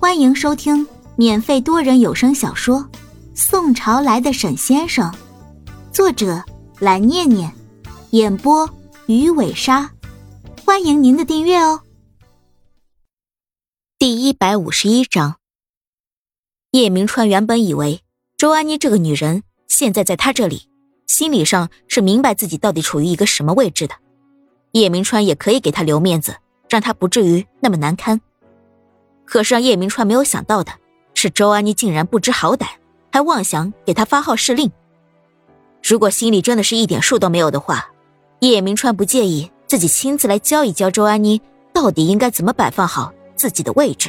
欢迎收听免费多人有声小说《宋朝来的沈先生》，作者蓝念念，演播鱼尾鲨。欢迎您的订阅哦。第一百五十一章，叶明川原本以为周安妮这个女人现在在他这里，心理上是明白自己到底处于一个什么位置的。叶明川也可以给他留面子，让他不至于那么难堪。可是让叶明川没有想到的是，周安妮竟然不知好歹，还妄想给他发号施令。如果心里真的是一点数都没有的话，叶明川不介意自己亲自来教一教周安妮，到底应该怎么摆放好自己的位置。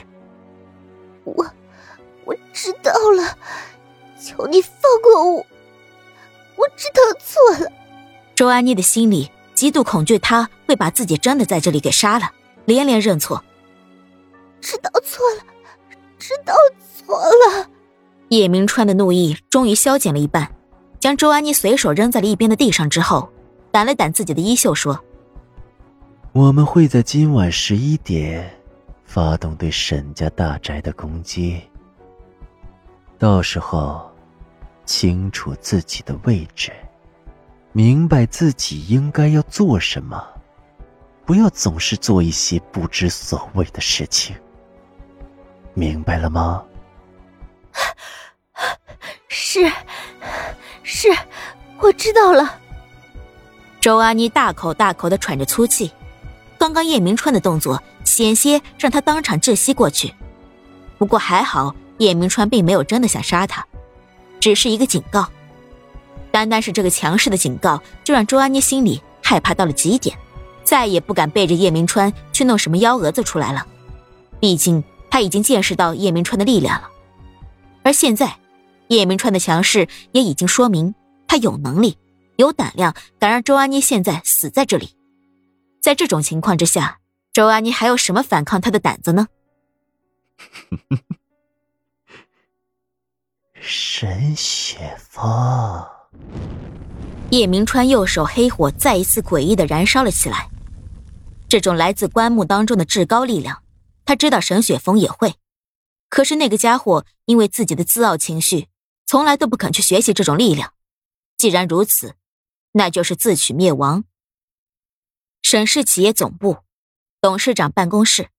我，我知道了，求你放过我，我知道错了。周安妮的心里极度恐惧，他会把自己真的在这里给杀了，连连认错。知道错了，知道错了。叶明川的怒意终于消减了一半，将周安妮随手扔在了一边的地上之后，掸了掸自己的衣袖，说：“我们会在今晚十一点发动对沈家大宅的攻击。到时候，清楚自己的位置，明白自己应该要做什么，不要总是做一些不知所谓的事情。”明白了吗？是，是，我知道了。周安妮大口大口的喘着粗气，刚刚叶明川的动作险些让她当场窒息过去。不过还好，叶明川并没有真的想杀她，只是一个警告。单单是这个强势的警告，就让周安妮心里害怕到了极点，再也不敢背着叶明川去弄什么幺蛾子出来了。毕竟。他已经见识到叶明川的力量了，而现在，叶明川的强势也已经说明他有能力、有胆量，敢让周安妮现在死在这里。在这种情况之下，周安妮还有什么反抗他的胆子呢？沈雪峰，叶明川右手黑火再一次诡异的燃烧了起来，这种来自棺木当中的至高力量。他知道沈雪峰也会，可是那个家伙因为自己的自傲情绪，从来都不肯去学习这种力量。既然如此，那就是自取灭亡。沈氏企业总部，董事长办公室，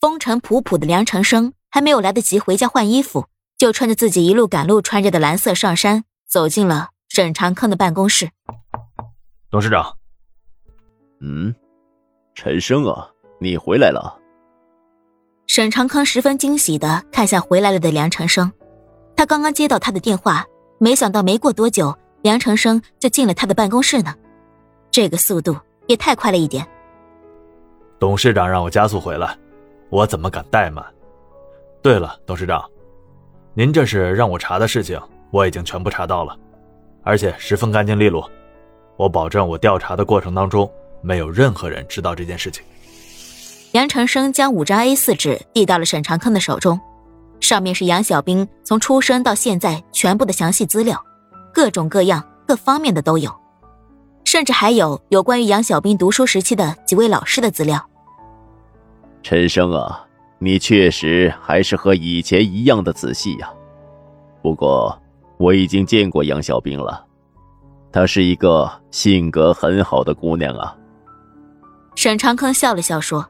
风尘仆仆的梁成生还没有来得及回家换衣服，就穿着自己一路赶路穿着的蓝色上衫，走进了沈长坑的办公室。董事长，嗯，陈生啊，你回来了。沈长康十分惊喜的看向回来了的梁长生，他刚刚接到他的电话，没想到没过多久，梁长生就进了他的办公室呢，这个速度也太快了一点。董事长让我加速回来，我怎么敢怠慢？对了，董事长，您这是让我查的事情，我已经全部查到了，而且十分干净利落，我保证我调查的过程当中没有任何人知道这件事情。杨长生将五张 A 四纸递到了沈长坑的手中，上面是杨小兵从出生到现在全部的详细资料，各种各样、各方面的都有，甚至还有有关于杨小兵读书时期的几位老师的资料。陈生啊，你确实还是和以前一样的仔细呀。不过我已经见过杨小兵了，她是一个性格很好的姑娘啊。沈长坑笑了笑说。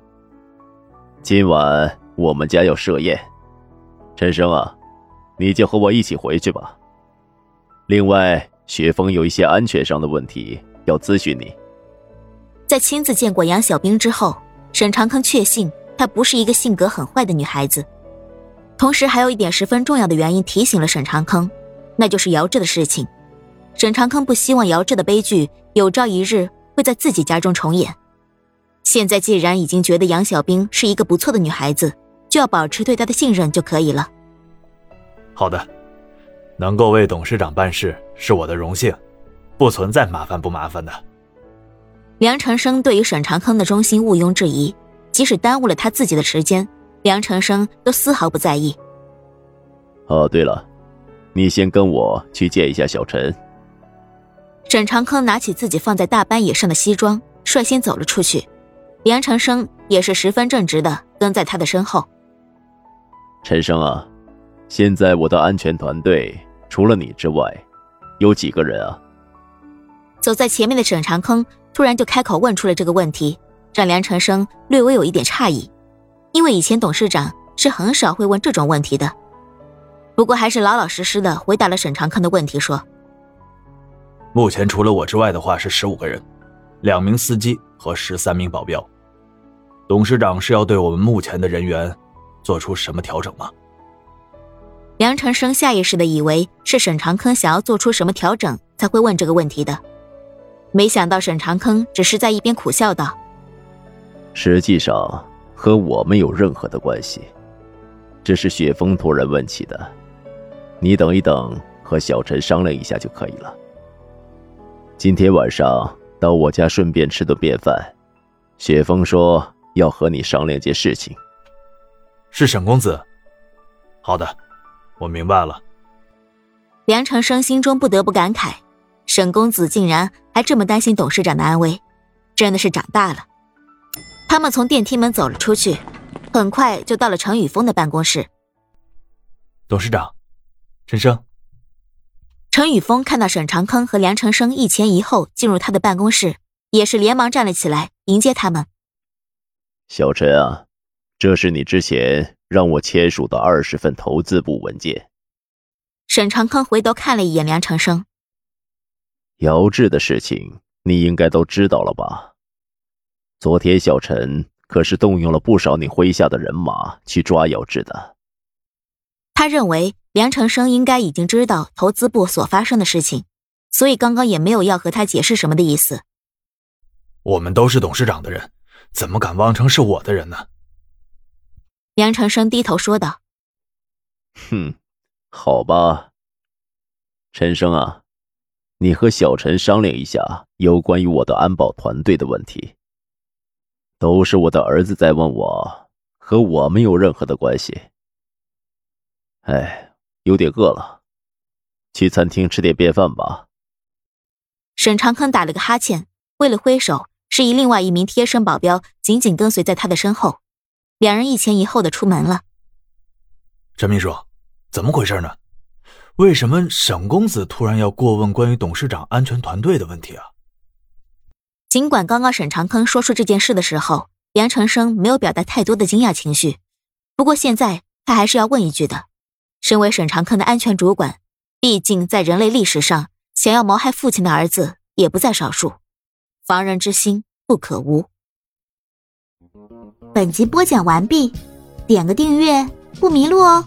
今晚我们家要设宴，陈生啊，你就和我一起回去吧。另外，雪峰有一些安全上的问题要咨询你。在亲自见过杨小兵之后，沈长坑确信她不是一个性格很坏的女孩子。同时，还有一点十分重要的原因提醒了沈长坑，那就是姚志的事情。沈长坑不希望姚志的悲剧有朝一日会在自己家中重演。现在既然已经觉得杨小兵是一个不错的女孩子，就要保持对她的信任就可以了。好的，能够为董事长办事是我的荣幸，不存在麻烦不麻烦的。梁长生对于沈长坑的忠心毋庸置疑，即使耽误了他自己的时间，梁长生都丝毫不在意。哦，对了，你先跟我去见一下小陈。沈长坑拿起自己放在大班椅上的西装，率先走了出去。梁长生也是十分正直的，跟在他的身后。陈生啊，现在我的安全团队除了你之外，有几个人啊？走在前面的沈长坑突然就开口问出了这个问题，让梁长生略微有一点诧异，因为以前董事长是很少会问这种问题的。不过还是老老实实的回答了沈长坑的问题，说：“目前除了我之外的话是十五个人，两名司机和十三名保镖。董事长是要对我们目前的人员做出什么调整吗？”梁长生下意识的以为是沈长坑想要做出什么调整才会问这个问题的。没想到沈长坑只是在一边苦笑道：“实际上和我没有任何的关系，这是雪峰突然问起的。你等一等，和小陈商量一下就可以了。今天晚上到我家顺便吃顿便饭。雪峰说要和你商量件事情。是沈公子。好的，我明白了。”梁长生心中不得不感慨。沈公子竟然还这么担心董事长的安危，真的是长大了。他们从电梯门走了出去，很快就到了陈宇峰的办公室。董事长，陈生。陈宇峰看到沈长坑和梁长生一前一后进入他的办公室，也是连忙站了起来迎接他们。小陈啊，这是你之前让我签署的二十份投资部文件。沈长康回头看了一眼梁长生。姚志的事情你应该都知道了吧？昨天小陈可是动用了不少你麾下的人马去抓姚志的。他认为梁长生应该已经知道投资部所发生的事情，所以刚刚也没有要和他解释什么的意思。我们都是董事长的人，怎么敢妄称是我的人呢？梁长生低头说道：“哼，好吧，陈生啊。”你和小陈商量一下有关于我的安保团队的问题。都是我的儿子在问我，和我没有任何的关系。哎，有点饿了，去餐厅吃点便饭吧。沈长坑打了个哈欠，挥了挥手，示意另外一名贴身保镖紧紧跟随在他的身后。两人一前一后的出门了。陈秘书，怎么回事呢？为什么沈公子突然要过问关于董事长安全团队的问题啊？尽管刚刚沈长坑说出这件事的时候，梁成生没有表达太多的惊讶情绪，不过现在他还是要问一句的。身为沈长坑的安全主管，毕竟在人类历史上，想要谋害父亲的儿子也不在少数，防人之心不可无。本集播讲完毕，点个订阅不迷路哦。